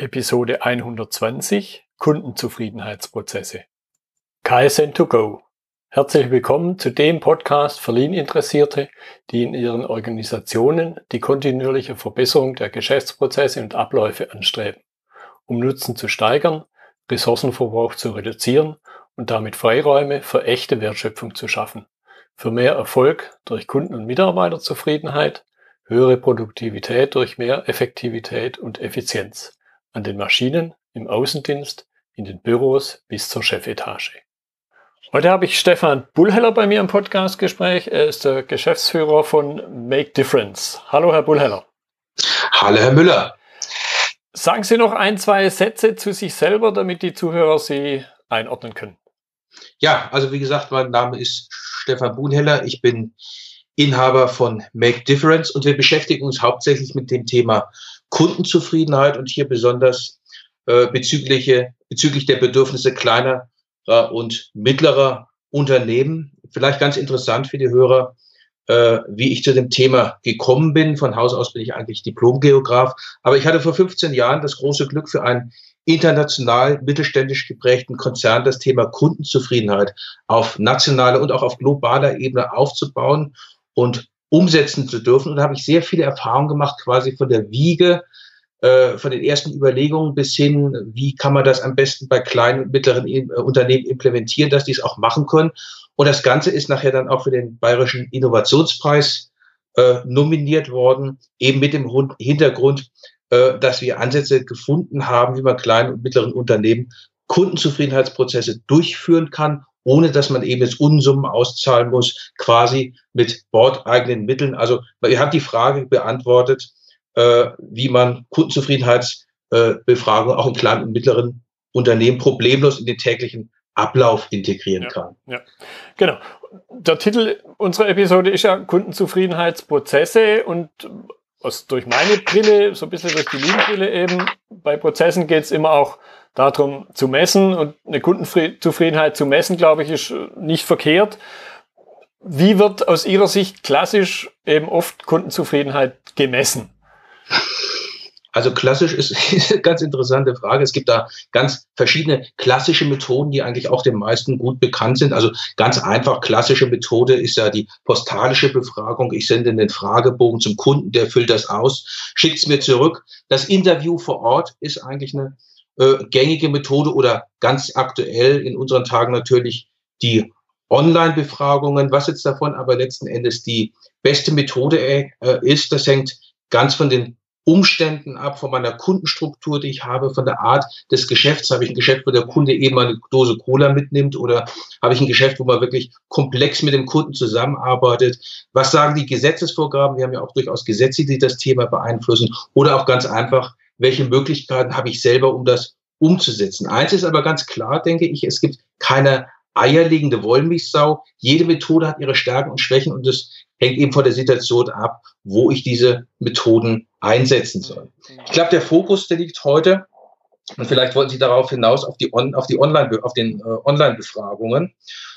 Episode 120 Kundenzufriedenheitsprozesse. KSN2Go. Herzlich willkommen zu dem Podcast für Lean-Interessierte, die in ihren Organisationen die kontinuierliche Verbesserung der Geschäftsprozesse und Abläufe anstreben, um Nutzen zu steigern, Ressourcenverbrauch zu reduzieren und damit Freiräume für echte Wertschöpfung zu schaffen, für mehr Erfolg durch Kunden- und Mitarbeiterzufriedenheit, höhere Produktivität durch mehr Effektivität und Effizienz an den Maschinen, im Außendienst, in den Büros bis zur Chefetage. Heute habe ich Stefan Bullheller bei mir im Podcastgespräch. Er ist der Geschäftsführer von Make Difference. Hallo, Herr Bullheller. Hallo, Herr Müller. Sagen Sie noch ein, zwei Sätze zu sich selber, damit die Zuhörer Sie einordnen können. Ja, also wie gesagt, mein Name ist Stefan Buhlheller. Ich bin Inhaber von Make Difference und wir beschäftigen uns hauptsächlich mit dem Thema Kundenzufriedenheit und hier besonders äh, bezüglich, bezüglich der Bedürfnisse kleiner und mittlerer Unternehmen. Vielleicht ganz interessant für die Hörer, äh, wie ich zu dem Thema gekommen bin. Von Haus aus bin ich eigentlich Diplomgeograf, aber ich hatte vor 15 Jahren das große Glück für einen international mittelständisch geprägten Konzern das Thema Kundenzufriedenheit auf nationaler und auch auf globaler Ebene aufzubauen und umsetzen zu dürfen. Und da habe ich sehr viele Erfahrungen gemacht, quasi von der Wiege, äh, von den ersten Überlegungen bis hin, wie kann man das am besten bei kleinen und mittleren äh, Unternehmen implementieren, dass die es auch machen können. Und das Ganze ist nachher dann auch für den Bayerischen Innovationspreis äh, nominiert worden, eben mit dem Hintergrund, äh, dass wir Ansätze gefunden haben, wie man kleinen und mittleren Unternehmen Kundenzufriedenheitsprozesse durchführen kann ohne dass man eben jetzt Unsummen auszahlen muss, quasi mit bordeigenen Mitteln. Also ihr habt die Frage beantwortet, äh, wie man Kundenzufriedenheitsbefragung äh, auch in kleinen und mittleren Unternehmen problemlos in den täglichen Ablauf integrieren ja, kann. Ja, genau. Der Titel unserer Episode ist ja Kundenzufriedenheitsprozesse und aus, durch meine Brille, so ein bisschen durch die Lean-Brille eben, bei Prozessen geht es immer auch darum zu messen und eine Kundenzufriedenheit zu messen, glaube ich, ist nicht verkehrt. Wie wird aus Ihrer Sicht klassisch eben oft Kundenzufriedenheit gemessen? Also klassisch ist, eine ganz interessante Frage. Es gibt da ganz verschiedene klassische Methoden, die eigentlich auch den meisten gut bekannt sind. Also ganz einfach klassische Methode ist ja die postalische Befragung. Ich sende den Fragebogen zum Kunden, der füllt das aus, schickt es mir zurück. Das Interview vor Ort ist eigentlich eine äh, gängige Methode oder ganz aktuell in unseren Tagen natürlich die Online-Befragungen. Was jetzt davon aber letzten Endes die beste Methode äh, ist, das hängt ganz von den Umständen ab, von meiner Kundenstruktur, die ich habe, von der Art des Geschäfts. Habe ich ein Geschäft, wo der Kunde eben eine Dose Cola mitnimmt oder habe ich ein Geschäft, wo man wirklich komplex mit dem Kunden zusammenarbeitet? Was sagen die Gesetzesvorgaben? Wir haben ja auch durchaus Gesetze, die das Thema beeinflussen oder auch ganz einfach, welche Möglichkeiten habe ich selber, um das umzusetzen. Eins ist aber ganz klar, denke ich, es gibt keine eierlegende Wollmilchsau. Jede Methode hat ihre Stärken und Schwächen und es hängt eben von der Situation ab, wo ich diese Methoden einsetzen soll. Ich glaube, der Fokus, der liegt heute, und vielleicht wollten Sie darauf hinaus, auf die, On, auf die Online, auf den äh, Online-Befragungen.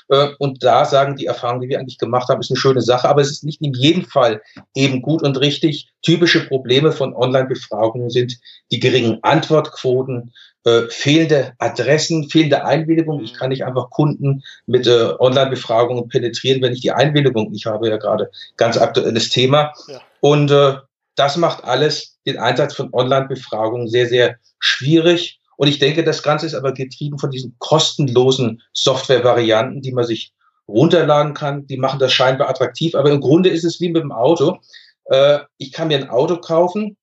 Äh, und da sagen die Erfahrungen, die wir eigentlich gemacht haben, ist eine schöne Sache, aber es ist nicht in jedem Fall eben gut und richtig. Typische Probleme von Online-Befragungen sind die geringen Antwortquoten, äh, fehlende Adressen, fehlende Einwilligung. Ich kann nicht einfach Kunden mit äh, Online-Befragungen penetrieren, wenn ich die Einwilligung nicht habe. Ja, gerade ganz aktuelles Thema. Ja. Und äh, das macht alles den Einsatz von Online-Befragungen sehr, sehr schwierig. Und ich denke, das Ganze ist aber getrieben von diesen kostenlosen Software-Varianten, die man sich runterladen kann. Die machen das scheinbar attraktiv. Aber im Grunde ist es wie mit dem Auto. Äh, ich kann mir ein Auto kaufen.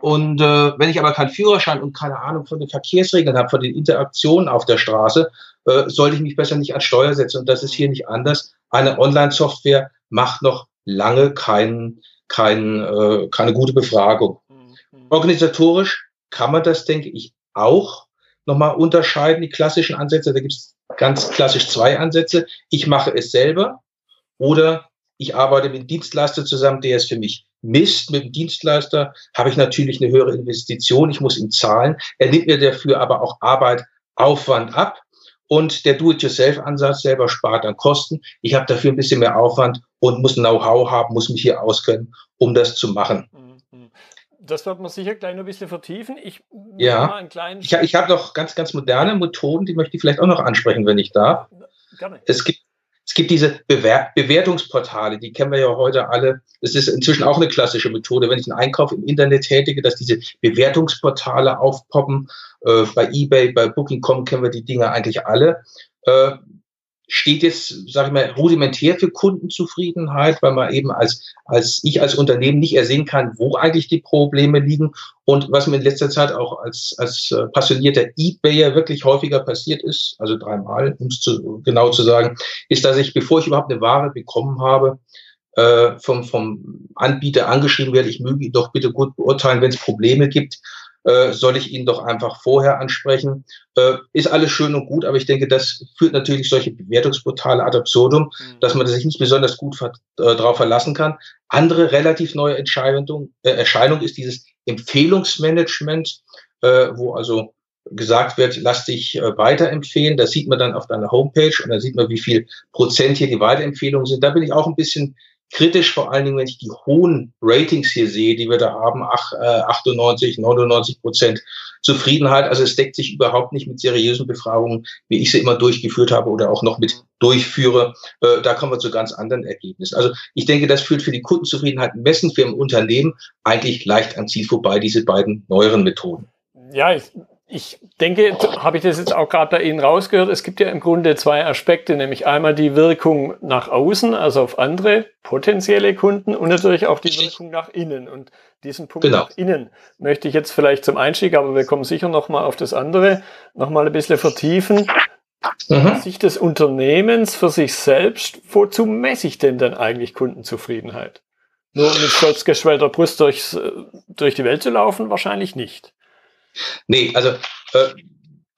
Und äh, wenn ich aber keinen Führerschein und keine Ahnung von den Verkehrsregeln habe, von den Interaktionen auf der Straße, äh, sollte ich mich besser nicht an Steuer setzen. Und das ist hier nicht anders. Eine Online-Software macht noch lange kein, kein, äh, keine gute Befragung. Mhm. Organisatorisch kann man das, denke ich, auch nochmal unterscheiden, die klassischen Ansätze. Da gibt es ganz klassisch zwei Ansätze. Ich mache es selber oder ich arbeite mit einem Dienstleister zusammen, der es für mich misst. Mit dem Dienstleister habe ich natürlich eine höhere Investition. Ich muss ihm zahlen. Er nimmt mir dafür aber auch Arbeit, Aufwand ab. Und der Do-it-yourself-Ansatz selber spart an Kosten. Ich habe dafür ein bisschen mehr Aufwand und muss Know-how haben, muss mich hier auskennen, um das zu machen. Mhm. das wird man sicher gleich noch ein bisschen vertiefen. Ich ja. ich, ich habe noch ganz, ganz moderne Methoden, die möchte ich vielleicht auch noch ansprechen, wenn ich darf. Gerne. Es gibt es gibt diese Bewer Bewertungsportale, die kennen wir ja heute alle. Das ist inzwischen auch eine klassische Methode, wenn ich einen Einkauf im Internet tätige, dass diese Bewertungsportale aufpoppen. Äh, bei eBay, bei Booking.com kennen wir die Dinge eigentlich alle. Äh, steht jetzt, sage ich mal, rudimentär für Kundenzufriedenheit, weil man eben als, als ich als Unternehmen nicht ersehen kann, wo eigentlich die Probleme liegen. Und was mir in letzter Zeit auch als, als äh, passionierter eBayer wirklich häufiger passiert ist, also dreimal, um es zu, genau zu sagen, ist, dass ich, bevor ich überhaupt eine Ware bekommen habe, äh, vom, vom Anbieter angeschrieben werde, ich möge ihn doch bitte gut beurteilen, wenn es Probleme gibt äh, soll ich ihn doch einfach vorher ansprechen. Äh, ist alles schön und gut, aber ich denke, das führt natürlich solche Bewertungsportale ad absurdum, mhm. dass man sich nicht besonders gut ver äh, darauf verlassen kann. Andere relativ neue Entscheidung, äh, Erscheinung ist dieses Empfehlungsmanagement, wo also gesagt wird, lass dich weiterempfehlen. Das sieht man dann auf deiner Homepage und dann sieht man, wie viel Prozent hier die Weiterempfehlungen sind. Da bin ich auch ein bisschen kritisch, vor allen Dingen, wenn ich die hohen Ratings hier sehe, die wir da haben, ach, äh, 98, 99 Prozent Zufriedenheit. Also es deckt sich überhaupt nicht mit seriösen Befragungen, wie ich sie immer durchgeführt habe oder auch noch mit durchführe. Äh, da kommen wir zu ganz anderen Ergebnissen. Also ich denke, das führt für die Kundenzufriedenheit messen für ein Unternehmen eigentlich leicht am Ziel vorbei, diese beiden neueren Methoden. Ja, ich ich denke, habe ich das jetzt auch gerade bei Ihnen rausgehört, es gibt ja im Grunde zwei Aspekte, nämlich einmal die Wirkung nach außen, also auf andere potenzielle Kunden und natürlich auch die Wirkung nach innen. Und diesen Punkt genau. nach innen möchte ich jetzt vielleicht zum Einstieg, aber wir kommen sicher nochmal auf das andere, nochmal ein bisschen vertiefen. Mhm. Sicht des Unternehmens für sich selbst, wozu messe ich denn dann eigentlich Kundenzufriedenheit? Nur mit stolz geschwellter Brust durchs, durch die Welt zu laufen? Wahrscheinlich nicht. Nee, also äh,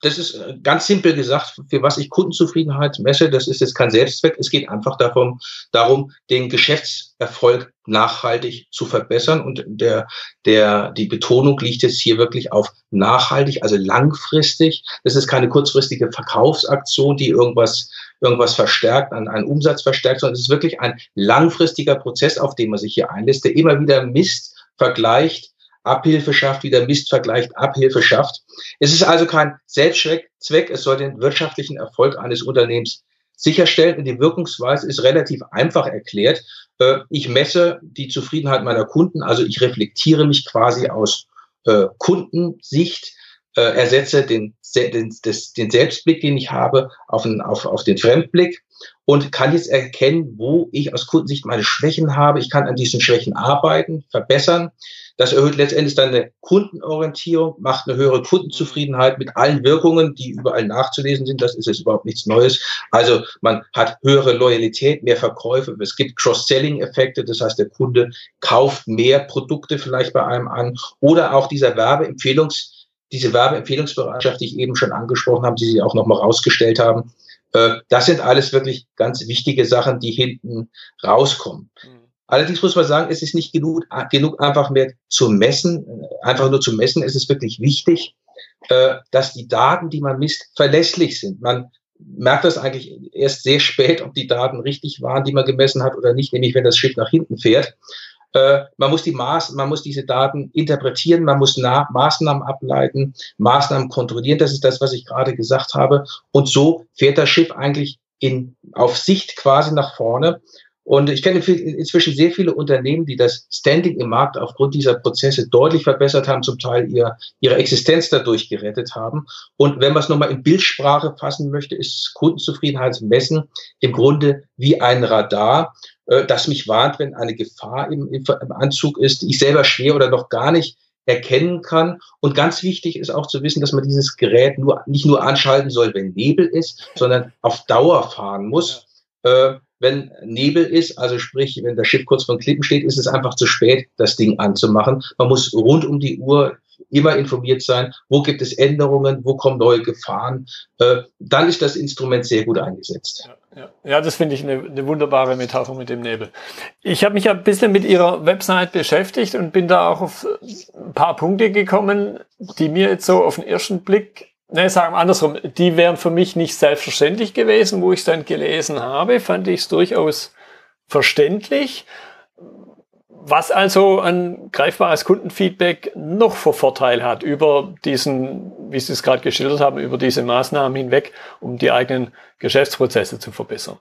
das ist äh, ganz simpel gesagt, für was ich Kundenzufriedenheit messe, das ist jetzt kein Selbstzweck. Es geht einfach darum, darum, den Geschäftserfolg nachhaltig zu verbessern. Und der, der, die Betonung liegt jetzt hier wirklich auf nachhaltig, also langfristig. Das ist keine kurzfristige Verkaufsaktion, die irgendwas, irgendwas verstärkt, an einen Umsatz verstärkt, sondern es ist wirklich ein langfristiger Prozess, auf den man sich hier einlässt, der immer wieder misst, vergleicht, Abhilfe schafft, wieder Mist vergleicht, Abhilfe schafft. Es ist also kein Selbstzweck, es soll den wirtschaftlichen Erfolg eines Unternehmens sicherstellen und die Wirkungsweise ist relativ einfach erklärt. Äh, ich messe die Zufriedenheit meiner Kunden, also ich reflektiere mich quasi aus äh, Kundensicht, äh, ersetze den, den, den Selbstblick, den ich habe, auf, einen, auf, auf den Fremdblick und kann jetzt erkennen, wo ich aus Kundensicht meine Schwächen habe. Ich kann an diesen Schwächen arbeiten, verbessern. Das erhöht letztendlich dann eine Kundenorientierung, macht eine höhere Kundenzufriedenheit mit allen Wirkungen, die überall nachzulesen sind. Das ist jetzt überhaupt nichts Neues. Also man hat höhere Loyalität, mehr Verkäufe. Es gibt Cross-Selling-Effekte. Das heißt, der Kunde kauft mehr Produkte vielleicht bei einem an oder auch dieser Werbeempfehlungs diese Werbeempfehlungsbereitschaft, die ich eben schon angesprochen habe, die Sie auch nochmal rausgestellt haben, äh, das sind alles wirklich ganz wichtige Sachen, die hinten rauskommen. Mhm. Allerdings muss man sagen, es ist nicht genug, genug einfach mehr zu messen, einfach nur zu messen. Es ist wirklich wichtig, äh, dass die Daten, die man misst, verlässlich sind. Man merkt das eigentlich erst sehr spät, ob die Daten richtig waren, die man gemessen hat oder nicht, nämlich wenn das Schiff nach hinten fährt. Äh, man muss die Maß, man muss diese Daten interpretieren, man muss Maßnahmen ableiten, Maßnahmen kontrollieren. Das ist das, was ich gerade gesagt habe. Und so fährt das Schiff eigentlich in, auf Sicht quasi nach vorne. Und ich kenne inzwischen sehr viele Unternehmen, die das Standing im Markt aufgrund dieser Prozesse deutlich verbessert haben, zum Teil ihr, ihre Existenz dadurch gerettet haben. Und wenn man es nochmal in Bildsprache fassen möchte, ist Kundenzufriedenheitsmessen im Grunde wie ein Radar, äh, das mich warnt, wenn eine Gefahr im, im Anzug ist, die ich selber schwer oder noch gar nicht erkennen kann. Und ganz wichtig ist auch zu wissen, dass man dieses Gerät nur, nicht nur anschalten soll, wenn Nebel ist, sondern auf Dauer fahren muss. Äh, wenn Nebel ist, also sprich, wenn das Schiff kurz vor Klippen steht, ist es einfach zu spät, das Ding anzumachen. Man muss rund um die Uhr immer informiert sein, wo gibt es Änderungen, wo kommen neue Gefahren. Äh, dann ist das Instrument sehr gut eingesetzt. Ja, ja. ja das finde ich eine, eine, wunderbare Metapher mit dem Nebel. Ich habe mich ein bisschen mit Ihrer Website beschäftigt und bin da auch auf ein paar Punkte gekommen, die mir jetzt so auf den ersten Blick Ne, sagen wir andersrum, die wären für mich nicht selbstverständlich gewesen, wo ich es dann gelesen habe, fand ich es durchaus verständlich. Was also ein greifbares Kundenfeedback noch für Vorteil hat über diesen, wie Sie es gerade geschildert haben, über diese Maßnahmen hinweg, um die eigenen Geschäftsprozesse zu verbessern.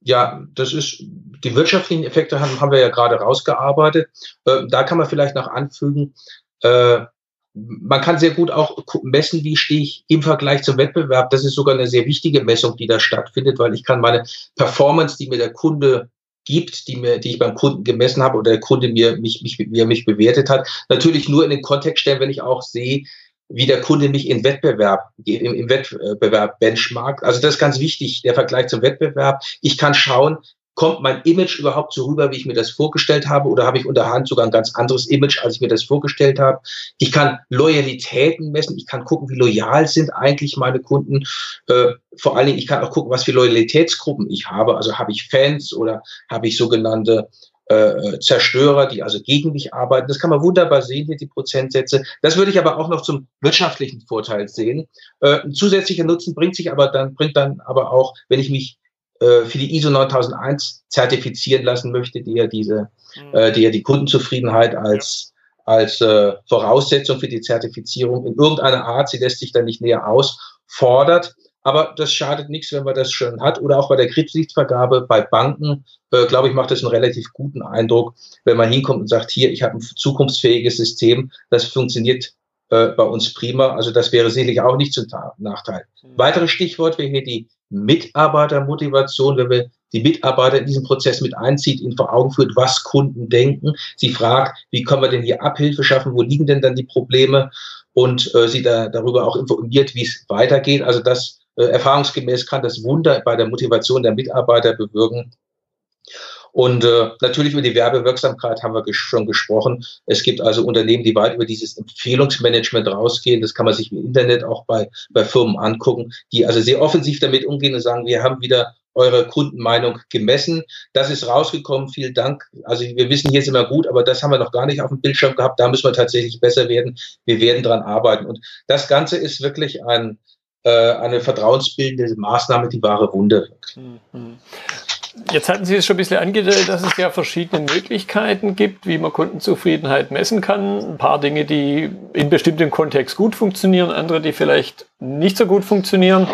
Ja, das ist, die wirtschaftlichen Effekte haben, haben wir ja gerade rausgearbeitet. Äh, da kann man vielleicht noch anfügen, äh, man kann sehr gut auch messen, wie stehe ich im Vergleich zum Wettbewerb. Das ist sogar eine sehr wichtige Messung, die da stattfindet, weil ich kann meine Performance, die mir der Kunde gibt, die mir, die ich beim Kunden gemessen habe oder der Kunde mir mich, mich, mir mich bewertet hat, natürlich nur in den Kontext stellen, wenn ich auch sehe, wie der Kunde mich im Wettbewerb, im, im Wettbewerb benchmarkt. Also das ist ganz wichtig, der Vergleich zum Wettbewerb. Ich kann schauen, kommt mein Image überhaupt so rüber, wie ich mir das vorgestellt habe, oder habe ich unterhand sogar ein ganz anderes Image, als ich mir das vorgestellt habe? Ich kann Loyalitäten messen, ich kann gucken, wie loyal sind eigentlich meine Kunden. Äh, vor allen Dingen, ich kann auch gucken, was für Loyalitätsgruppen ich habe. Also habe ich Fans oder habe ich sogenannte äh, Zerstörer, die also gegen mich arbeiten. Das kann man wunderbar sehen, hier die Prozentsätze. Das würde ich aber auch noch zum wirtschaftlichen Vorteil sehen. Äh, ein zusätzlicher Nutzen bringt sich aber dann, bringt dann aber auch, wenn ich mich für die ISO 9001 zertifizieren lassen möchte, die ja diese, mhm. äh, die ja die Kundenzufriedenheit als als äh, Voraussetzung für die Zertifizierung in irgendeiner Art, sie lässt sich dann nicht näher aus, fordert. Aber das schadet nichts, wenn man das schon hat. Oder auch bei der Kreditvergabe bei Banken, äh, glaube ich, macht das einen relativ guten Eindruck, wenn man hinkommt und sagt, hier, ich habe ein zukunftsfähiges System, das funktioniert äh, bei uns prima. Also das wäre sicherlich auch nicht zum Nachteil. Mhm. Weiteres Stichwort wäre hier die Mitarbeitermotivation, wenn wir die Mitarbeiter in diesen Prozess mit einzieht, ihnen vor Augen führt, was Kunden denken. Sie fragt, wie können wir denn hier Abhilfe schaffen? Wo liegen denn dann die Probleme? Und äh, sie da, darüber auch informiert, wie es weitergeht. Also das äh, erfahrungsgemäß kann das Wunder bei der Motivation der Mitarbeiter bewirken. Und äh, natürlich über die Werbewirksamkeit haben wir ges schon gesprochen. Es gibt also Unternehmen, die weit über dieses Empfehlungsmanagement rausgehen. Das kann man sich im Internet auch bei, bei Firmen angucken, die also sehr offensiv damit umgehen und sagen, wir haben wieder eure Kundenmeinung gemessen. Das ist rausgekommen. Vielen Dank. Also wir wissen, hier ist immer gut, aber das haben wir noch gar nicht auf dem Bildschirm gehabt. Da müssen wir tatsächlich besser werden. Wir werden dran arbeiten. Und das Ganze ist wirklich ein, äh, eine vertrauensbildende Maßnahme, die wahre. Mhm. Jetzt hatten Sie es schon ein bisschen angedeutet, dass es ja verschiedene Möglichkeiten gibt, wie man Kundenzufriedenheit messen kann. Ein paar Dinge, die in bestimmten Kontext gut funktionieren, andere, die vielleicht nicht so gut funktionieren.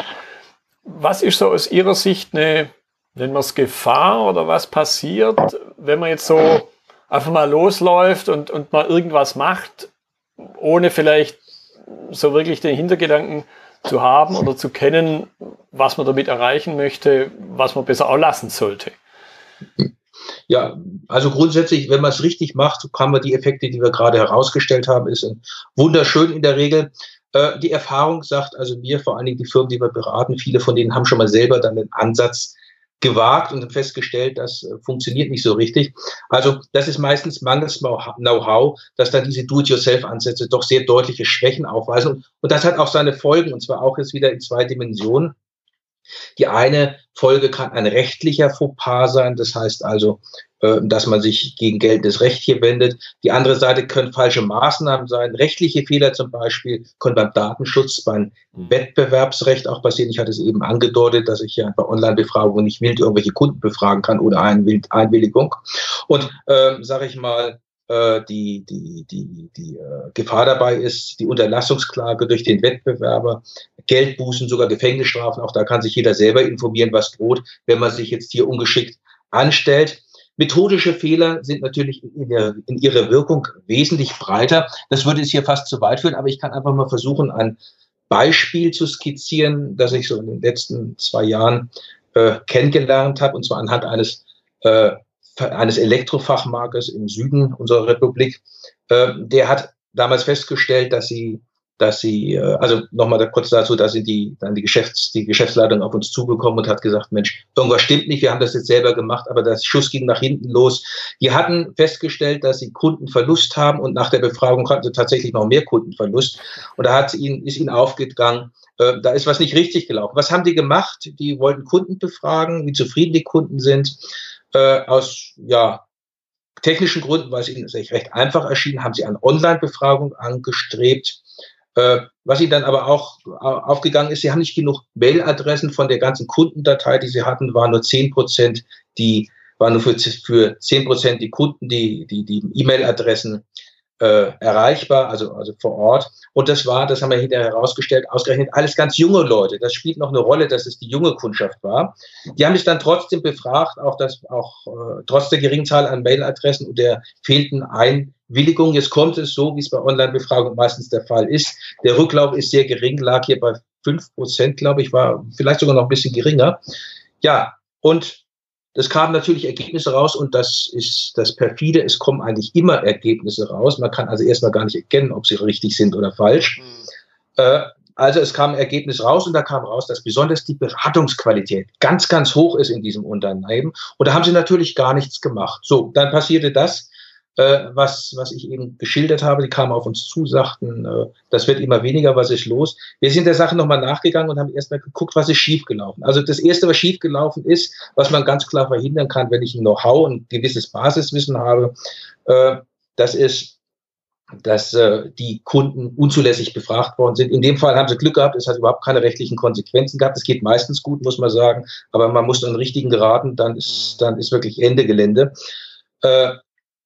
Was ist so aus Ihrer Sicht eine, nennen wir es Gefahr oder was passiert, wenn man jetzt so einfach mal losläuft und, und mal irgendwas macht, ohne vielleicht so wirklich den Hintergedanken zu haben oder zu kennen, was man damit erreichen möchte, was man besser auch lassen sollte. Ja, also grundsätzlich, wenn man es richtig macht, kann man die Effekte, die wir gerade herausgestellt haben, ist wunderschön in der Regel. Äh, die Erfahrung sagt, also wir, vor allen Dingen die Firmen, die wir beraten, viele von denen haben schon mal selber dann den Ansatz gewagt und festgestellt, das äh, funktioniert nicht so richtig. Also das ist meistens mangels Know-how, dass dann diese Do-it-yourself-Ansätze doch sehr deutliche Schwächen aufweisen. Und das hat auch seine Folgen, und zwar auch jetzt wieder in zwei Dimensionen. Die eine Folge kann ein rechtlicher Fauxpas sein, das heißt also, äh, dass man sich gegen geltendes Recht hier wendet. Die andere Seite können falsche Maßnahmen sein, rechtliche Fehler zum Beispiel, können beim Datenschutz, beim Wettbewerbsrecht auch passieren. Ich hatte es eben angedeutet, dass ich ja bei Online-Befragungen nicht wild irgendwelche Kunden befragen kann oder Einwilligung. Und äh, sage ich mal, die, die, die, die äh, Gefahr dabei ist, die Unterlassungsklage durch den Wettbewerber, Geldbußen, sogar Gefängnisstrafen. Auch da kann sich jeder selber informieren, was droht, wenn man sich jetzt hier ungeschickt anstellt. Methodische Fehler sind natürlich in, der, in ihrer Wirkung wesentlich breiter. Das würde es hier fast zu weit führen, aber ich kann einfach mal versuchen, ein Beispiel zu skizzieren, das ich so in den letzten zwei Jahren äh, kennengelernt habe, und zwar anhand eines äh, eines Elektrofachmarkes im Süden unserer Republik. Äh, der hat damals festgestellt, dass sie, dass sie, äh, also nochmal kurz dazu, da sind die, dann die Geschäfts, die Geschäftsleitung auf uns zugekommen und hat gesagt, Mensch, irgendwas stimmt nicht, wir haben das jetzt selber gemacht, aber das Schuss ging nach hinten los. Die hatten festgestellt, dass sie Kundenverlust haben und nach der Befragung hatten sie tatsächlich noch mehr Kundenverlust. Und da hat ihnen, ist ihnen aufgegangen, äh, da ist was nicht richtig gelaufen. Was haben die gemacht? Die wollten Kunden befragen, wie zufrieden die Kunden sind äh, aus ja, technischen Gründen, weil es ihnen recht einfach erschien, haben sie eine Online-Befragung angestrebt. Äh, was ihnen dann aber auch aufgegangen ist, sie haben nicht genug Mailadressen von der ganzen Kundendatei, die sie hatten, waren nur zehn Prozent, die waren nur für, für 10 Prozent die Kunden, die, die, die E-Mail-Adressen äh, erreichbar, also, also vor Ort. Und das war, das haben wir hinterher herausgestellt, ausgerechnet alles ganz junge Leute. Das spielt noch eine Rolle, dass es die junge Kundschaft war. Die haben sich dann trotzdem befragt, auch das, auch äh, trotz der geringen Zahl an Mailadressen und der fehlten Einwilligung. Jetzt kommt es so, wie es bei Online-Befragungen meistens der Fall ist. Der Rücklauf ist sehr gering, lag hier bei fünf Prozent, glaube ich, war vielleicht sogar noch ein bisschen geringer. Ja, und das kamen natürlich Ergebnisse raus und das ist das perfide. Es kommen eigentlich immer Ergebnisse raus. Man kann also erstmal gar nicht erkennen, ob sie richtig sind oder falsch. Mhm. Äh, also es kam ein Ergebnis raus und da kam raus, dass besonders die Beratungsqualität ganz, ganz hoch ist in diesem Unternehmen. Und da haben sie natürlich gar nichts gemacht. So, dann passierte das, äh, was, was ich eben geschildert habe. Die kamen auf uns zu, sagten, äh, das wird immer weniger, was ist los? Wir sind der Sache nochmal nachgegangen und haben erstmal geguckt, was ist schiefgelaufen. Also das Erste, was schiefgelaufen ist, was man ganz klar verhindern kann, wenn ich ein Know-how und ein gewisses Basiswissen habe, äh, das ist, dass äh, die Kunden unzulässig befragt worden sind. In dem Fall haben sie Glück gehabt, es hat überhaupt keine rechtlichen Konsequenzen gehabt. Es geht meistens gut, muss man sagen, aber man muss einen richtigen geraten, dann ist, dann ist wirklich Ende Gelände. Äh,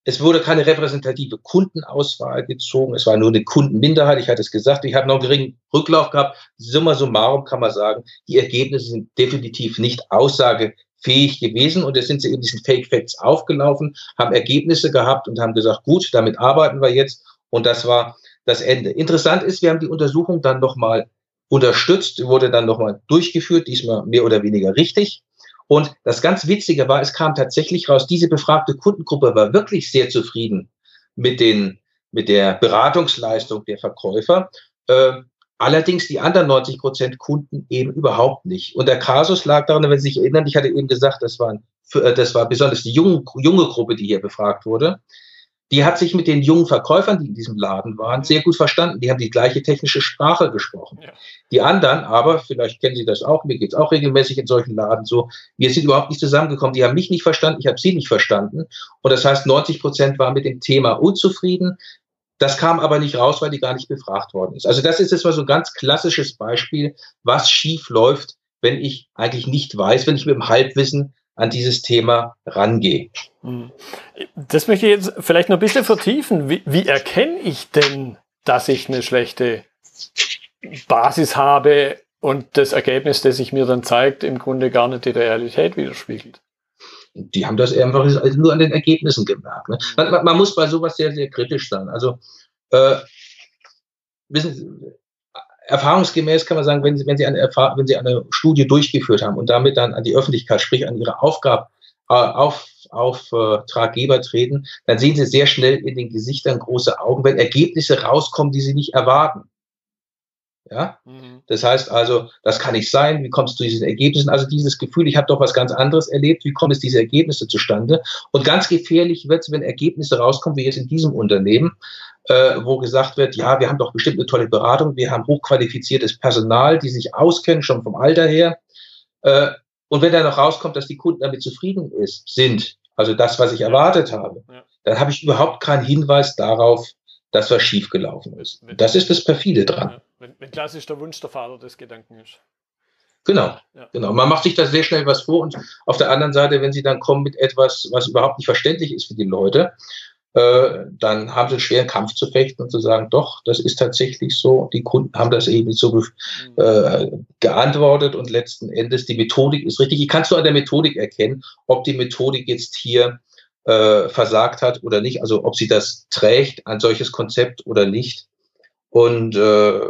es wurde keine repräsentative Kundenauswahl gezogen. Es war nur eine Kundenminderheit. Ich hatte es gesagt. Ich habe noch einen geringen Rücklauf gehabt. Summa summarum kann man sagen, die Ergebnisse sind definitiv nicht aussagefähig gewesen. Und es sind sie in diesen Fake Facts aufgelaufen, haben Ergebnisse gehabt und haben gesagt, gut, damit arbeiten wir jetzt. Und das war das Ende. Interessant ist, wir haben die Untersuchung dann nochmal unterstützt, wurde dann nochmal durchgeführt, diesmal mehr oder weniger richtig. Und das ganz Witzige war, es kam tatsächlich raus, diese befragte Kundengruppe war wirklich sehr zufrieden mit, den, mit der Beratungsleistung der Verkäufer. Äh, allerdings die anderen 90 Prozent Kunden eben überhaupt nicht. Und der Kasus lag daran, wenn Sie sich erinnern, ich hatte eben gesagt, das, waren, äh, das war besonders die junge, junge Gruppe, die hier befragt wurde die hat sich mit den jungen Verkäufern, die in diesem Laden waren, sehr gut verstanden. Die haben die gleiche technische Sprache gesprochen. Ja. Die anderen aber, vielleicht kennen Sie das auch, mir geht's auch regelmäßig in solchen Laden so, wir sind überhaupt nicht zusammengekommen. Die haben mich nicht verstanden, ich habe sie nicht verstanden. Und das heißt, 90 Prozent waren mit dem Thema unzufrieden. Das kam aber nicht raus, weil die gar nicht befragt worden ist. Also das ist jetzt mal so ein ganz klassisches Beispiel, was schief läuft, wenn ich eigentlich nicht weiß, wenn ich mit dem Halbwissen an dieses Thema rangehe. Hm. Das möchte ich jetzt vielleicht noch ein bisschen vertiefen. Wie, wie erkenne ich denn, dass ich eine schlechte Basis habe und das Ergebnis, das sich mir dann zeigt, im Grunde gar nicht die Realität widerspiegelt? Die haben das einfach nur an den Ergebnissen gemerkt. Ne? Man, man, muss bei sowas sehr, sehr kritisch sein. Also, äh, wissen Sie, erfahrungsgemäß kann man sagen, wenn Sie, wenn Sie, eine, wenn Sie eine Studie durchgeführt haben und damit dann an die Öffentlichkeit, sprich an Ihre Aufgabe, äh, auf, Auftraggeber treten, dann sehen Sie sehr schnell in den Gesichtern große Augen, wenn Ergebnisse rauskommen, die Sie nicht erwarten. Ja, mhm. das heißt also, das kann nicht sein. Wie kommst du zu diesen Ergebnissen? Also dieses Gefühl, ich habe doch was ganz anderes erlebt. Wie kommen es diese Ergebnisse zustande? Und ganz gefährlich wird es, wenn Ergebnisse rauskommen, wie jetzt in diesem Unternehmen, äh, wo gesagt wird, ja, wir haben doch bestimmt eine tolle Beratung, wir haben hochqualifiziertes Personal, die sich auskennen, schon vom Alter her. Äh, und wenn dann noch rauskommt, dass die Kunden damit zufrieden ist, sind, also das, was ich erwartet habe, ja. dann habe ich überhaupt keinen Hinweis darauf, dass was schiefgelaufen ist. Das ist das perfide dran. Ja. Wenn, wenn klassisch der Wunsch der Vater des Gedanken ist. Genau, ja. genau. Man macht sich da sehr schnell was vor und auf der anderen Seite, wenn sie dann kommen mit etwas, was überhaupt nicht verständlich ist für die Leute, äh, dann haben sie einen schweren Kampf zu fechten und zu sagen, doch, das ist tatsächlich so. Die Kunden haben das eben so mhm. äh, geantwortet und letzten Endes die Methodik ist richtig. Ich kannst du an der Methodik erkennen, ob die Methodik jetzt hier äh, versagt hat oder nicht, also ob sie das trägt, ein solches Konzept oder nicht. Und äh,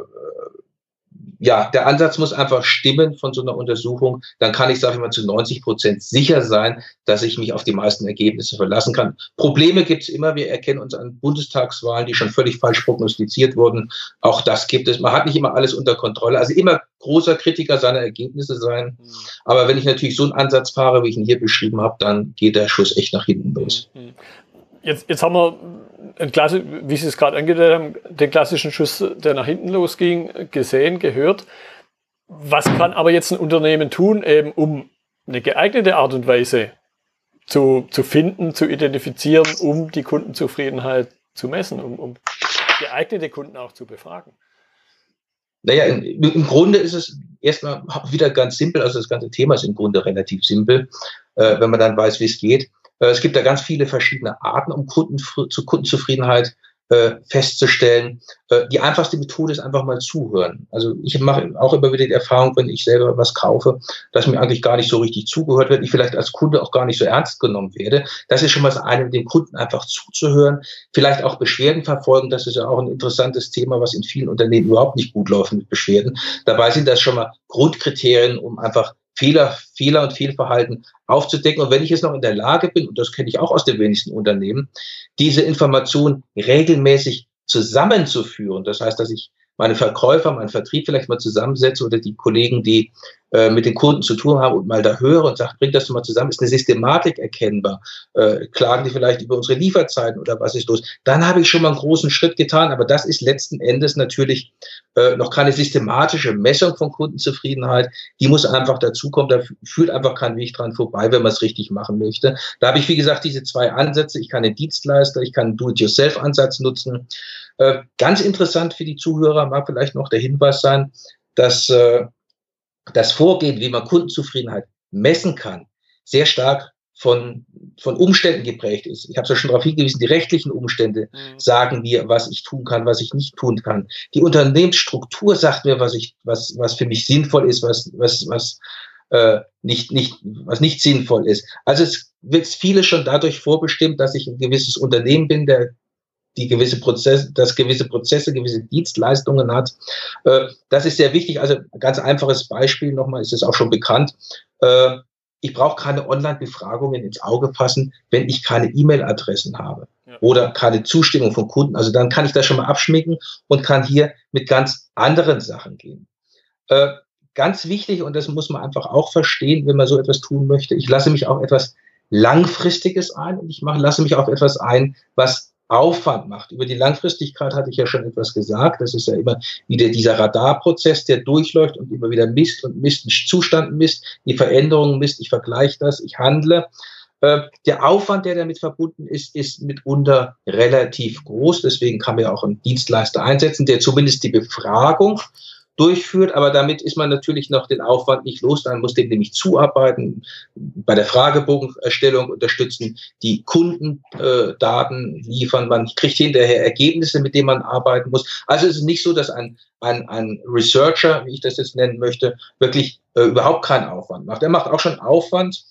ja, der Ansatz muss einfach stimmen von so einer Untersuchung. Dann kann ich, sage ich mal, zu 90 Prozent sicher sein, dass ich mich auf die meisten Ergebnisse verlassen kann. Probleme gibt es immer. Wir erkennen uns an Bundestagswahlen, die schon völlig falsch prognostiziert wurden. Auch das gibt es. Man hat nicht immer alles unter Kontrolle. Also immer großer Kritiker seiner Ergebnisse sein. Mhm. Aber wenn ich natürlich so einen Ansatz fahre, wie ich ihn hier beschrieben habe, dann geht der Schuss echt nach hinten los. Mhm. Jetzt, jetzt haben wir ein Klasse, wie Sie es gerade angedeutet haben, den klassischen Schuss, der nach hinten losging, gesehen, gehört. Was kann aber jetzt ein Unternehmen tun, eben um eine geeignete Art und Weise zu, zu finden, zu identifizieren, um die Kundenzufriedenheit zu messen, um, um geeignete Kunden auch zu befragen? Naja, im, im Grunde ist es erstmal wieder ganz simpel. Also das ganze Thema ist im Grunde relativ simpel, äh, wenn man dann weiß, wie es geht. Äh, es gibt da ganz viele verschiedene Arten, um Kunden zu Kundenzufriedenheit äh, festzustellen. Äh, die einfachste Methode ist einfach mal zuhören. Also ich mache auch immer wieder die Erfahrung, wenn ich selber was kaufe, dass mir eigentlich gar nicht so richtig zugehört wird, ich vielleicht als Kunde auch gar nicht so ernst genommen werde. Das ist schon mal das eine, dem Kunden einfach zuzuhören, vielleicht auch Beschwerden verfolgen. Das ist ja auch ein interessantes Thema, was in vielen Unternehmen überhaupt nicht gut läuft mit Beschwerden. Dabei sind das schon mal Grundkriterien, um einfach Fehler, Fehler und Fehlverhalten aufzudecken. Und wenn ich jetzt noch in der Lage bin, und das kenne ich auch aus den wenigsten Unternehmen, diese Informationen regelmäßig zusammenzuführen, das heißt, dass ich meine Verkäufer, meinen Vertrieb vielleicht mal zusammensetze oder die Kollegen, die äh, mit den Kunden zu tun haben und mal da höre und sage, bring das mal zusammen, ist eine Systematik erkennbar, äh, klagen die vielleicht über unsere Lieferzeiten oder was ist los, dann habe ich schon mal einen großen Schritt getan, aber das ist letzten Endes natürlich äh, noch keine systematische Messung von Kundenzufriedenheit, die muss einfach dazukommen, da führt einfach kein Weg dran vorbei, wenn man es richtig machen möchte. Da habe ich, wie gesagt, diese zwei Ansätze, ich kann den Dienstleister, ich kann einen Do-it-yourself-Ansatz nutzen, äh, ganz interessant für die Zuhörer mag vielleicht noch der Hinweis sein, dass äh, das Vorgehen, wie man Kundenzufriedenheit messen kann, sehr stark von, von Umständen geprägt ist. Ich habe ja schon darauf hingewiesen, die rechtlichen Umstände mhm. sagen mir, was ich tun kann, was ich nicht tun kann. Die Unternehmensstruktur sagt mir, was ich, was, was für mich sinnvoll ist, was, was, was äh, nicht, nicht, was nicht sinnvoll ist. Also es wird vieles schon dadurch vorbestimmt, dass ich ein gewisses Unternehmen bin, der die gewisse Prozesse, das gewisse Prozesse, gewisse Dienstleistungen hat. Äh, das ist sehr wichtig. Also ganz einfaches Beispiel nochmal, ist es auch schon bekannt. Äh, ich brauche keine Online-Befragungen ins Auge fassen, wenn ich keine E-Mail-Adressen habe ja. oder keine Zustimmung von Kunden. Also dann kann ich das schon mal abschminken und kann hier mit ganz anderen Sachen gehen. Äh, ganz wichtig, und das muss man einfach auch verstehen, wenn man so etwas tun möchte, ich lasse mich auf etwas Langfristiges ein und ich mache, lasse mich auf etwas ein, was Aufwand macht. Über die Langfristigkeit hatte ich ja schon etwas gesagt. Das ist ja immer wieder dieser Radarprozess, der durchläuft und immer wieder misst und misst den Zustand misst, die Veränderungen misst, ich vergleiche das, ich handle. Äh, der Aufwand, der damit verbunden ist, ist mitunter relativ groß. Deswegen kann man ja auch einen Dienstleister einsetzen, der zumindest die Befragung durchführt, aber damit ist man natürlich noch den Aufwand nicht los. Man muss dem nämlich zuarbeiten, bei der Fragebogenerstellung unterstützen, die Kundendaten äh, liefern, man kriegt hinterher Ergebnisse, mit denen man arbeiten muss. Also es ist nicht so, dass ein, ein, ein Researcher, wie ich das jetzt nennen möchte, wirklich äh, überhaupt keinen Aufwand macht. Er macht auch schon Aufwand,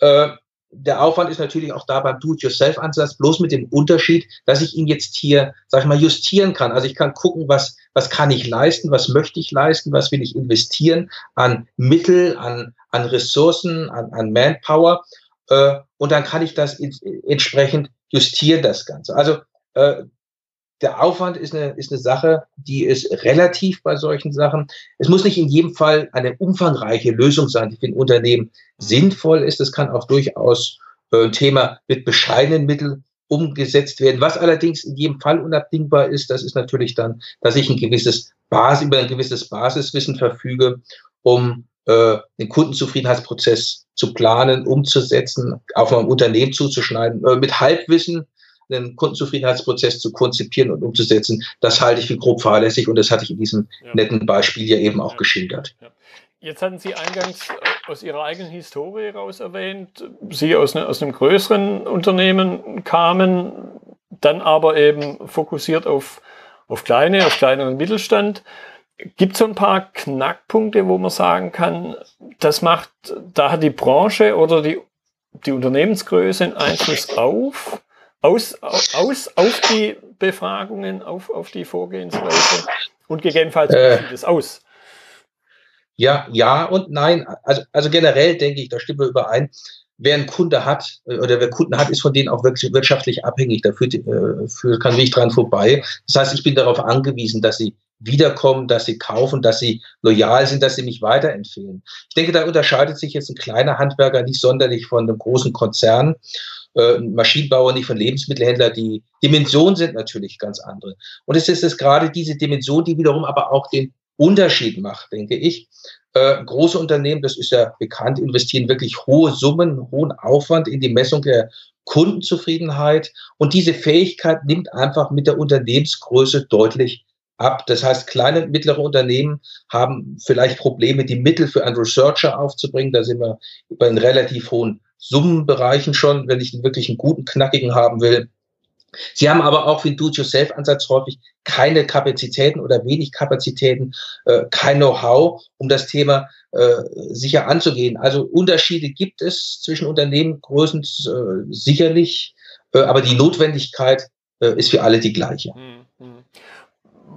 äh, der Aufwand ist natürlich auch da beim Do-it-yourself-Ansatz, bloß mit dem Unterschied, dass ich ihn jetzt hier, sag ich mal, justieren kann. Also ich kann gucken, was, was kann ich leisten, was möchte ich leisten, was will ich investieren an Mittel, an, an Ressourcen, an, an Manpower. Äh, und dann kann ich das in, entsprechend justieren, das Ganze. Also äh, der Aufwand ist eine, ist eine Sache, die ist relativ bei solchen Sachen. Es muss nicht in jedem Fall eine umfangreiche Lösung sein, die für ein Unternehmen sinnvoll ist. Es kann auch durchaus äh, ein Thema mit bescheidenen Mitteln umgesetzt werden. Was allerdings in jedem Fall unabdingbar ist, das ist natürlich dann, dass ich ein gewisses Basis, über ein gewisses Basiswissen verfüge, um äh, den Kundenzufriedenheitsprozess zu planen, umzusetzen, auf mein Unternehmen zuzuschneiden. Äh, mit Halbwissen einen Kundenzufriedenheitsprozess zu konzipieren und umzusetzen, das halte ich für grob fahrlässig und das hatte ich in diesem ja. netten Beispiel ja eben auch ja. geschildert. Ja. Jetzt hatten Sie eingangs aus Ihrer eigenen Historie heraus erwähnt, Sie aus, ne, aus einem größeren Unternehmen kamen, dann aber eben fokussiert auf, auf kleine, auf kleineren Mittelstand. Gibt es so ein paar Knackpunkte, wo man sagen kann, das macht, da hat die Branche oder die, die Unternehmensgröße einen Einfluss auf? Aus, aus auf die Befragungen, auf, auf die Vorgehensweise und gegebenenfalls äh, sieht es aus? Ja, ja und nein. Also, also generell denke ich, da stimmen wir überein. Wer einen Kunde hat oder wer Kunden hat, ist von denen auch wirklich wirtschaftlich abhängig. Da führt, äh, kein Weg dran vorbei. Das heißt, ich bin darauf angewiesen, dass sie wiederkommen, dass sie kaufen, dass sie loyal sind, dass sie mich weiterempfehlen. Ich denke, da unterscheidet sich jetzt ein kleiner Handwerker nicht sonderlich von einem großen Konzern äh, Maschinenbauer, nicht von Lebensmittelhändler. Die Dimensionen sind natürlich ganz andere. Und es ist es gerade diese Dimension, die wiederum aber auch den Unterschied macht, denke ich. Äh, große Unternehmen, das ist ja bekannt, investieren wirklich hohe Summen, hohen Aufwand in die Messung der Kundenzufriedenheit. Und diese Fähigkeit nimmt einfach mit der Unternehmensgröße deutlich ab. Das heißt, kleine und mittlere Unternehmen haben vielleicht Probleme, die Mittel für einen Researcher aufzubringen. Da sind wir bei den relativ hohen Summenbereichen schon, wenn ich wirklich einen guten, knackigen haben will. Sie haben aber auch für den Do-it-yourself-Ansatz häufig keine Kapazitäten oder wenig Kapazitäten, äh, kein Know-how, um das Thema äh, sicher anzugehen. Also Unterschiede gibt es zwischen Unternehmengrößen äh, sicherlich, äh, aber die Notwendigkeit äh, ist für alle die gleiche. Hm, hm.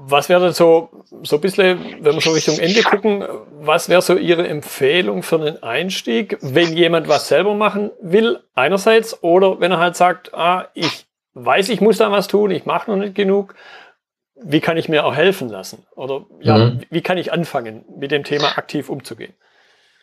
Was wäre denn so, so ein bisschen, wenn wir schon Richtung Ende gucken, was wäre so Ihre Empfehlung für einen Einstieg, wenn jemand was selber machen will, einerseits, oder wenn er halt sagt, ah, ich weiß, ich muss da was tun, ich mache noch nicht genug, wie kann ich mir auch helfen lassen? Oder ja, mhm. wie kann ich anfangen, mit dem Thema aktiv umzugehen?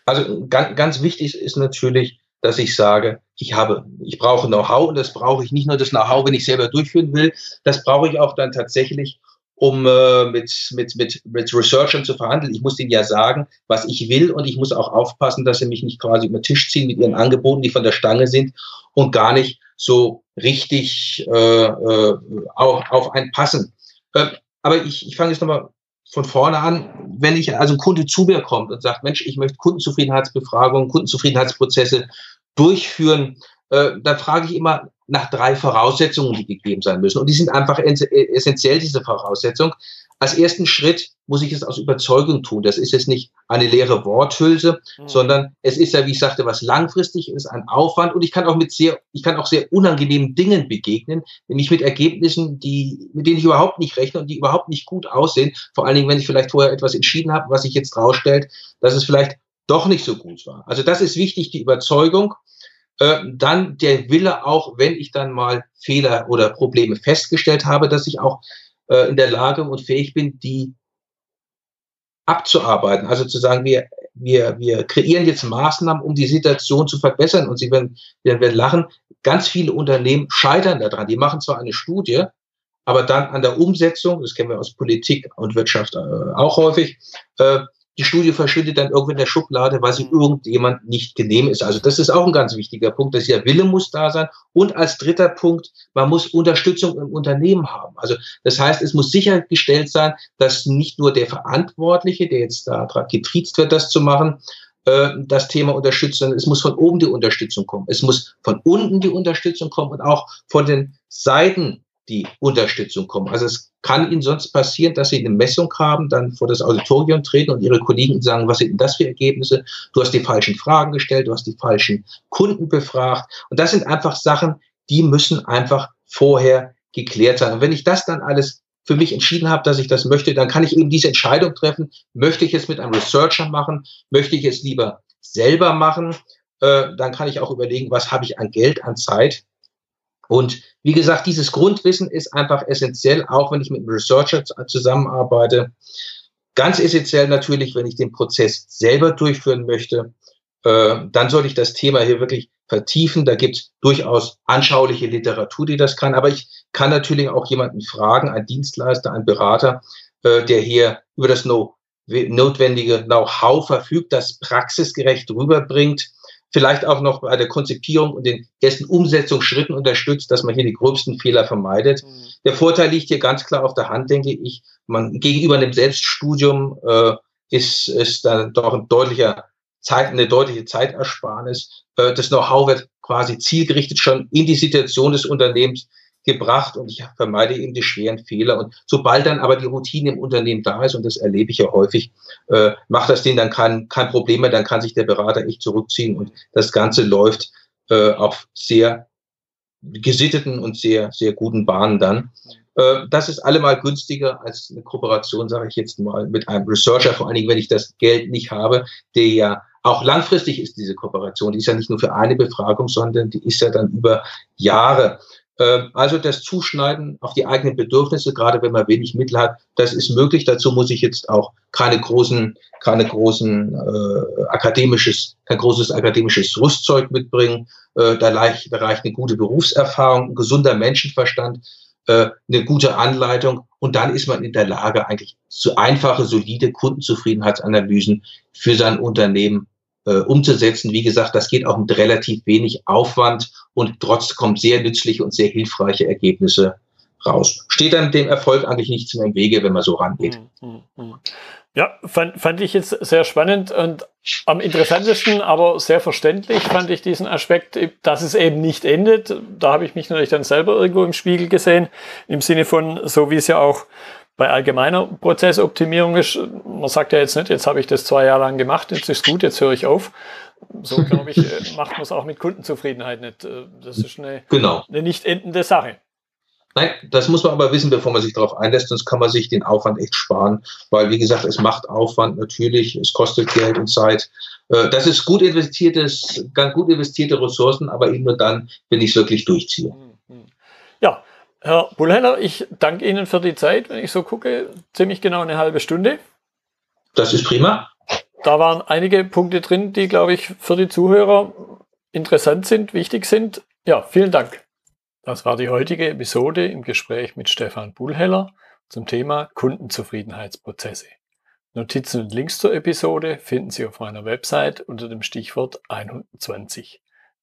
Also ganz, ganz wichtig ist natürlich, dass ich sage, ich habe, ich brauche Know-how und das brauche ich nicht nur das Know-how, wenn ich selber durchführen will, das brauche ich auch dann tatsächlich, um äh, mit, mit, mit, mit Researchern zu verhandeln. Ich muss denen ja sagen, was ich will und ich muss auch aufpassen, dass sie mich nicht quasi über den Tisch ziehen mit ihren Angeboten, die von der Stange sind und gar nicht so richtig äh, äh, auf, auf einen passen. Äh, aber ich, ich fange jetzt nochmal von vorne an, wenn ich also ein Kunde zu mir kommt und sagt, Mensch, ich möchte Kundenzufriedenheitsbefragungen, Kundenzufriedenheitsprozesse durchführen, äh, dann frage ich immer nach drei Voraussetzungen, die gegeben sein müssen. Und die sind einfach essentiell, diese Voraussetzung. Als ersten Schritt muss ich es aus Überzeugung tun. Das ist jetzt nicht eine leere Worthülse, mhm. sondern es ist ja, wie ich sagte, was langfristig ist, ein Aufwand. Und ich kann auch mit sehr, ich kann auch sehr unangenehmen Dingen begegnen, nämlich mit Ergebnissen, die, mit denen ich überhaupt nicht rechne und die überhaupt nicht gut aussehen. Vor allen Dingen, wenn ich vielleicht vorher etwas entschieden habe, was sich jetzt rausstellt, dass es vielleicht doch nicht so gut war. Also das ist wichtig, die Überzeugung. Äh, dann der Wille auch, wenn ich dann mal Fehler oder Probleme festgestellt habe, dass ich auch äh, in der Lage und fähig bin, die abzuarbeiten. Also zu sagen, wir, wir, wir kreieren jetzt Maßnahmen, um die Situation zu verbessern. Und Sie werden, werden lachen, ganz viele Unternehmen scheitern daran. Die machen zwar eine Studie, aber dann an der Umsetzung, das kennen wir aus Politik und Wirtschaft äh, auch häufig, die Studie verschwindet dann irgendwo in der Schublade, weil sie irgendjemand nicht genehm ist. Also das ist auch ein ganz wichtiger Punkt, dass der Wille muss da sein. Und als dritter Punkt, man muss Unterstützung im Unternehmen haben. Also das heißt, es muss sichergestellt sein, dass nicht nur der Verantwortliche, der jetzt da getriezt wird, das zu machen, äh, das Thema unterstützt, sondern es muss von oben die Unterstützung kommen. Es muss von unten die Unterstützung kommen und auch von den Seiten die Unterstützung kommen. Also es kann Ihnen sonst passieren, dass Sie eine Messung haben, dann vor das Auditorium treten und Ihre Kollegen sagen, was sind denn das für Ergebnisse? Du hast die falschen Fragen gestellt, du hast die falschen Kunden befragt. Und das sind einfach Sachen, die müssen einfach vorher geklärt sein. Und wenn ich das dann alles für mich entschieden habe, dass ich das möchte, dann kann ich eben diese Entscheidung treffen. Möchte ich es mit einem Researcher machen? Möchte ich es lieber selber machen? Äh, dann kann ich auch überlegen, was habe ich an Geld, an Zeit und wie gesagt, dieses Grundwissen ist einfach essentiell, auch wenn ich mit einem Researcher zusammenarbeite. Ganz essentiell natürlich, wenn ich den Prozess selber durchführen möchte, äh, dann sollte ich das Thema hier wirklich vertiefen. Da gibt es durchaus anschauliche Literatur, die das kann. Aber ich kann natürlich auch jemanden fragen, einen Dienstleister, einen Berater, äh, der hier über das no notwendige Know-how verfügt, das praxisgerecht rüberbringt vielleicht auch noch bei der Konzipierung und den ersten Umsetzungsschritten unterstützt, dass man hier die gröbsten Fehler vermeidet. Mhm. Der Vorteil liegt hier ganz klar auf der Hand, denke ich. Man gegenüber einem Selbststudium äh, ist, ist dann doch ein deutlicher Zeit, eine deutliche Zeitersparnis. Äh, das Know-how wird quasi zielgerichtet schon in die Situation des Unternehmens gebracht und ich vermeide eben die schweren Fehler. Und sobald dann aber die Routine im Unternehmen da ist, und das erlebe ich ja häufig, äh, macht das denen dann kein, kein Problem mehr, dann kann sich der Berater echt zurückziehen und das Ganze läuft äh, auf sehr gesitteten und sehr, sehr guten Bahnen dann. Äh, das ist allemal günstiger als eine Kooperation, sage ich jetzt mal, mit einem Researcher, vor allen Dingen, wenn ich das Geld nicht habe, der ja auch langfristig ist diese Kooperation. Die ist ja nicht nur für eine Befragung, sondern die ist ja dann über Jahre. Ähm, also das Zuschneiden auf die eigenen Bedürfnisse, gerade wenn man wenig Mittel hat, das ist möglich. Dazu muss ich jetzt auch keine großen, keine großen äh, akademisches, kein großes akademisches Rüstzeug mitbringen. Äh, da, reicht, da reicht eine gute Berufserfahrung, ein gesunder Menschenverstand, äh, eine gute Anleitung und dann ist man in der Lage, eigentlich zu einfache, solide Kundenzufriedenheitsanalysen für sein Unternehmen äh, umzusetzen. Wie gesagt, das geht auch mit relativ wenig Aufwand und trotzdem kommen sehr nützliche und sehr hilfreiche Ergebnisse raus. Steht dann dem Erfolg eigentlich nichts mehr im Wege, wenn man so rangeht. Hm, hm, hm. Ja, fand, fand ich jetzt sehr spannend und am interessantesten, aber sehr verständlich fand ich diesen Aspekt, dass es eben nicht endet. Da habe ich mich natürlich dann selber irgendwo im Spiegel gesehen, im Sinne von, so wie es ja auch bei allgemeiner Prozessoptimierung ist, man sagt ja jetzt nicht, jetzt habe ich das zwei Jahre lang gemacht, jetzt ist gut, jetzt höre ich auf. So, glaube ich, äh, macht man es auch mit Kundenzufriedenheit nicht. Äh, das ist eine, genau. eine nicht endende Sache. Nein, das muss man aber wissen, bevor man sich darauf einlässt, sonst kann man sich den Aufwand echt sparen, weil, wie gesagt, es macht Aufwand natürlich, es kostet Geld und Zeit. Äh, das ist gut investiertes, ganz gut investierte Ressourcen, aber eben nur dann, wenn ich es wirklich durchziehe. Hm, hm. Ja, Herr Bullheller, ich danke Ihnen für die Zeit. Wenn ich so gucke, ziemlich genau eine halbe Stunde. Das ist prima. Da waren einige Punkte drin, die, glaube ich, für die Zuhörer interessant sind, wichtig sind. Ja, vielen Dank. Das war die heutige Episode im Gespräch mit Stefan Bullheller zum Thema Kundenzufriedenheitsprozesse. Notizen und Links zur Episode finden Sie auf meiner Website unter dem Stichwort 120.